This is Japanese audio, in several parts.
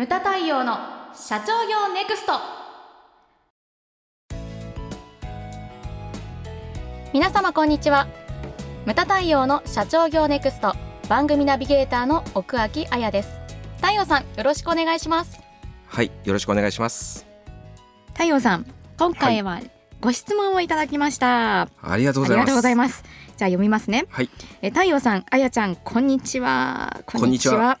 ムタ太陽の社長業ネクスト。皆様こんにちは。ムタ太陽の社長業ネクスト。番組ナビゲーターの奥脇彩です。太陽さんよろしくお願いします。はい、よろしくお願いします。太陽さん今回はご質問をいただきました、ありがとうありがございます。じゃあ読みますねはい、え太陽さん、あやちゃん、こんにちは。こんにちは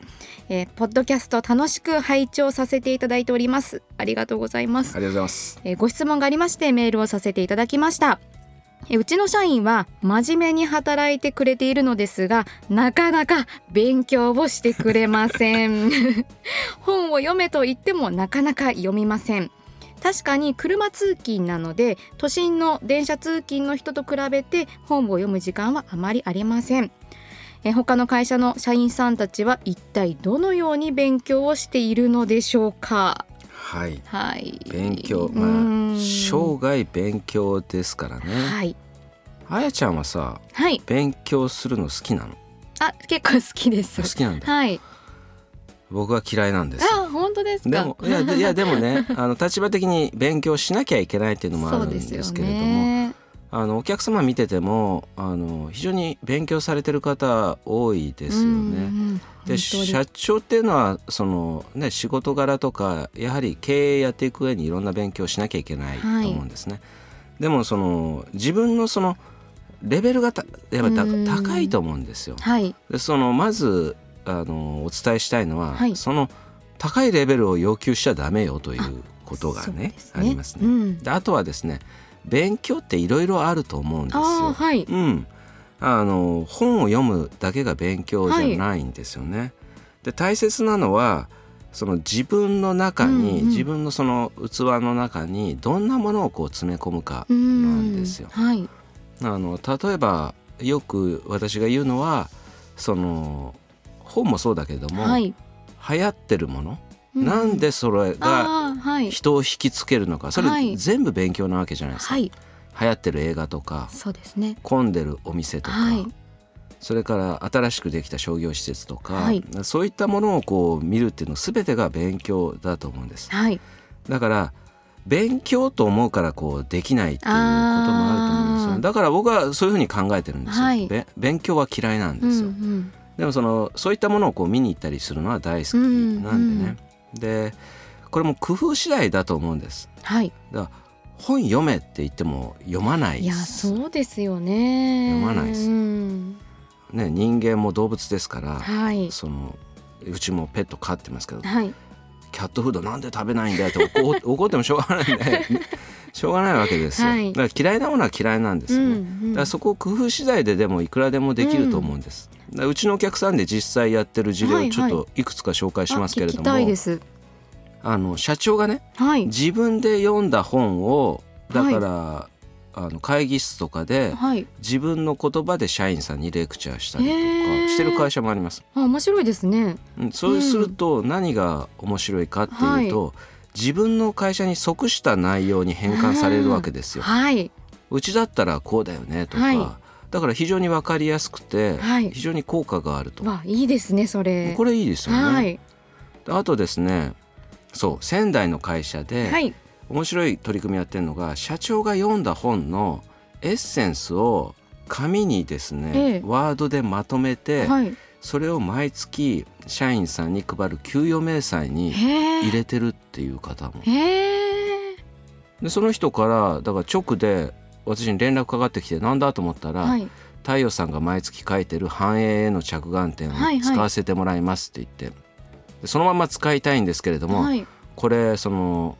えーポッドキャスト楽しく拝聴させていただいております。ありがとうございます。ありがとうございます。えーご質問がありましてメールをさせていただきました。えーうちの社員は真面目に働いてくれているのですがなかなか勉強をしてくれません 本を読めと言ってもなかなか読みません確かに車通勤なので都心の電車通勤の人と比べて本を読む時間はあまりありません。え他の会社の社員さんたちは一体どのように勉強をしているのでしょうか？はい、はい。勉強、まん。あ生涯勉強ですからね。はい。あやちゃんはさ、はい。勉強するの好きなの？あ結構好きです。好きなんだ。はい僕は嫌いなんですよ。あ本当ですか？でもいやでいやでもね、あの立場的に勉強しなきゃいけないっていうのもあるんですけれども、ねあのお客様見ててもあの非常に勉強されてる方多いですよね。うんうんで社長っていうのはその、ね、仕事柄とかやはり経営やっていく上にいろんな勉強しなきゃいけないとはい思うんですね。でもその自分のそのレベルがたやっぱ高いと思うんですよ。はいでそのまずあのお伝えしたいのは、はい。その高いレベルを要求しちゃダメよということがねですありますね。うん。であとはですね勉強っていろいろあると思うんですあよー。はい。うん、あの本を読むだけが勉強じゃないんですよね。で大切なのはその自分の中に、うんうん。自分のその器の中にどんなものをこう詰め込むかうなんですよ。はい。あの例えばよく私が言うのはその本もそうだけれども、はい。流行ってるもの、うなんでそれが人を引きつけるのかそれはい。全部勉強なわけじゃないですか。はい。流行ってる映画とかそうですね。混んでるお店とか、はい。それから新しくできた商業施設とか、はい。そういったものをこう見るっていうの全てが勉強だと思うんです。はい。だから勉強と思うからこうできないっていうこともあると思うんですよ。だから僕はそういうふうに考えてるんですよ、勉強は嫌いなんうんですよ、うんでもそのそういったものをこう見に行ったりするのは大好きなんでね、でこれも工夫次第だと思うんです。はい。だから本読めって言っても読まないいやそうですよね。読まないです。うん。ね、人間も動物ですから、はい。そのうちもペット飼ってますけどはい。キャットフードなんで食べないんだよって怒 怒ってもしょうがないんでしょうがないわけですよ、はい。だから嫌いなものは嫌いなんですよね、だからそこを工夫次第ででもいくらでもできると思うんです、だからうちのお客さんで実際やってる事例はいをちょっといくつか紹介しますけれども、あ聞きたいです。あの社長がねはい。自分で読んだ本をだから、あの会議室とかではい。自分の言葉で社員さんにレクチャーしたりとかしてる会社もあります。あ面白いですね。うんそうすると何が面白いかっていうと、自分の会社に即した内容に変換されるわけですよ。はい、うちだったらこうだよねとか、はい。だから非常に分かりやすくて、はい。非常に効果があると。わいいですねそれ。これいいですよね。はい。あとですねそう仙台の会社で、はい。面白い取り組みやってるのが社長が読んだ本のエッセンスを紙にですね、ええ。ワードでまとめて、はいそれを毎月社員さんに配る給与明細にへ入れてるっていう方も。でその人からだから直で私に連絡かかってきてなんだと思ったら、はい。太陽さんが毎月書いてる繁栄への着眼点をはいはい。使わせてもらいますって言って、でそのまま使いたいんですけれども、はい。これその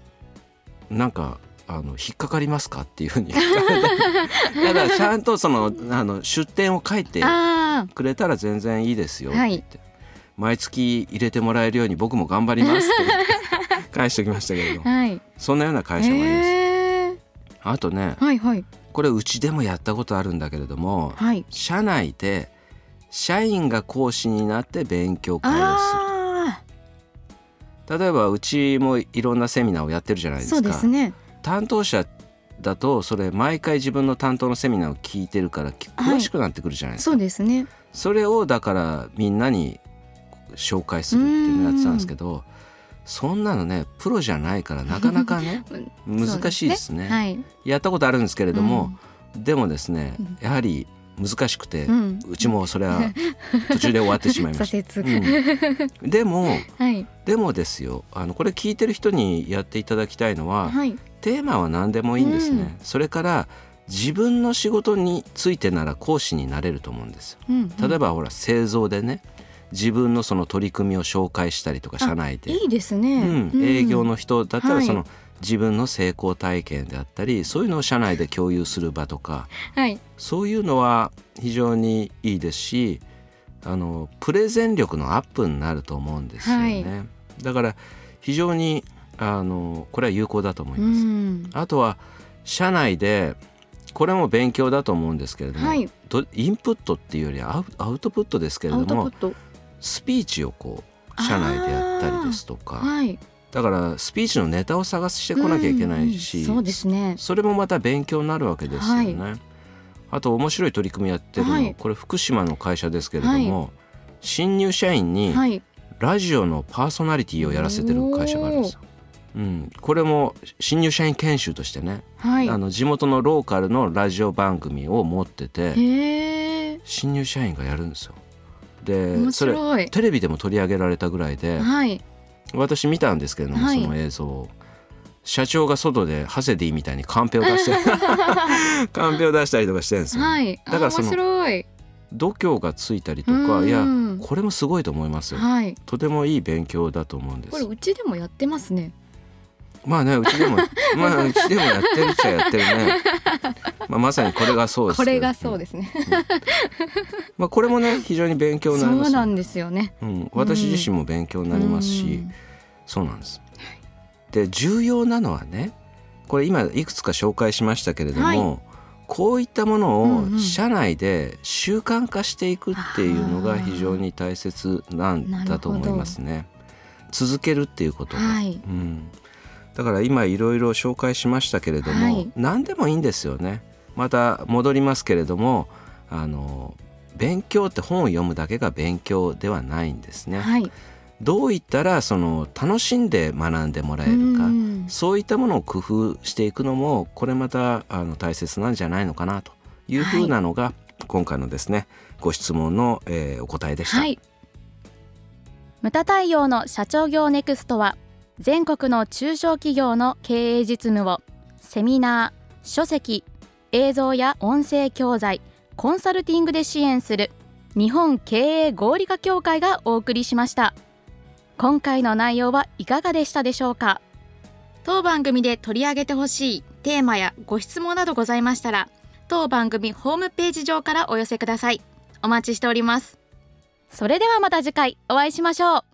なんかあの引っかかりますかっていうふうに。だからちゃんとそのあの出典を書いてあくれたら全然いいですよってって、毎月入れてもらえるように僕も頑張りますって 返しておきましたけれどあはい。そんなような会社もあります。へえあとねはいはい。これうちでもやったことあるんだけれどもはい。社内で社員が講師になって勉強会をすある例えばうちもいろんなセミナーをやってるじゃないあですか。そうですね担当者だとそれ毎回自分の担当のセミナーを聞いてるからき詳しくなってくるじゃないですか、そうですね。それをだからみんなに紹介するっていうのをやってたんですけどそんなのねプロじゃないからなかなかね 難しいですね。はい。やったことあるんですけれども、でもですねうん。やはり難しくて、う、うんちもそれは途中で終わってしまいまし挫た。折。うん。でもはい。でもですよあのこれ聞いてる人にやっていただきたいのは、はい。テーマは何でもいいんですね、うん。それから自分の仕事についてなら講師になれると思うんですよ。うん例えばほら製造でね自分のその取り組みを紹介したりとか社内で、いいですね。うん、営業の人だったらはい。その、自分の成功体験であったりそういうのを社内で共有する場とかはい。そういうのは非常にいいですしあのプレゼン力のアップになると思うんですよね、だから非常にあのこれは有効だと思いうます、ん。あとは社内でこれも勉強だと思うんですけれども、はい。どインプットっていうよりアウアウトプットですけれアどもスピーチをこう社内でやったりですとかはいだからスピーチのネタを探してこなきゃいけないし、そうですね。それもまた勉強になるわけですよね。あと面白い取り組みやってるの、はいこれ福島の会社ですけれども、新入社員にはいラジオのパーソナリティをやらせてる会社があるんですよ。うん、これも新入社員研修としてね、はい。あの地元のローカルのラジオ番組を持ってて。新入社員がやるんですよ。で面それ。テレビでも取り上げられたぐらいではい。私見たんですけれども、はいその映像を社長が外でハセディみたいにカンペを出して カンペを出したりとかしてるんですよ、はい。だからその。度胸がついたりとうんかいやこれもすごいと思いますよはい。とてもいい勉強だと思うんですこれうちでもやってますね。まあねうちでも まあうちでもやってるっちゃやってるね、まあ、まさにこれがそうですこれがそうす、ですね。まあ、これもね非常に勉強になりますよ。そうなんですよね。うん、私自身も勉強になりますし、そうなんです。で重要なのはねこれ今いくつか紹介しましたけれども、はい。こういったものを社内で習慣化していくっていうのが非常に大切なんだと思いますね。続けるっていうことが、はい。うん、だから今いろいろ紹介しましたけれども、はい何でもいいんですよね。また戻りますけれどもあの勉強って本を読むだけが勉強ではないんですね。はい。どう言ったらその楽しんで学んでもらえるか、うんそういったものを工夫していくのもこれまたあの大切なんじゃないのかなというふうなのが、今回のですねご質問の、えーお答えでした。はい。ムタ太陽の社長業ネクストは全国の中小企業の経営実務をセミナー、書籍、映像や音声教材、コンサルティングで支援する日本経営合理化協会がお送りしました。今回の内容はいかがでしたでしょうか？当番組で取り上げてほしいテーマやご質問などございましたら当番組ホームページ上からお寄せください。お待ちしております。それではまた次回お会いしましょう。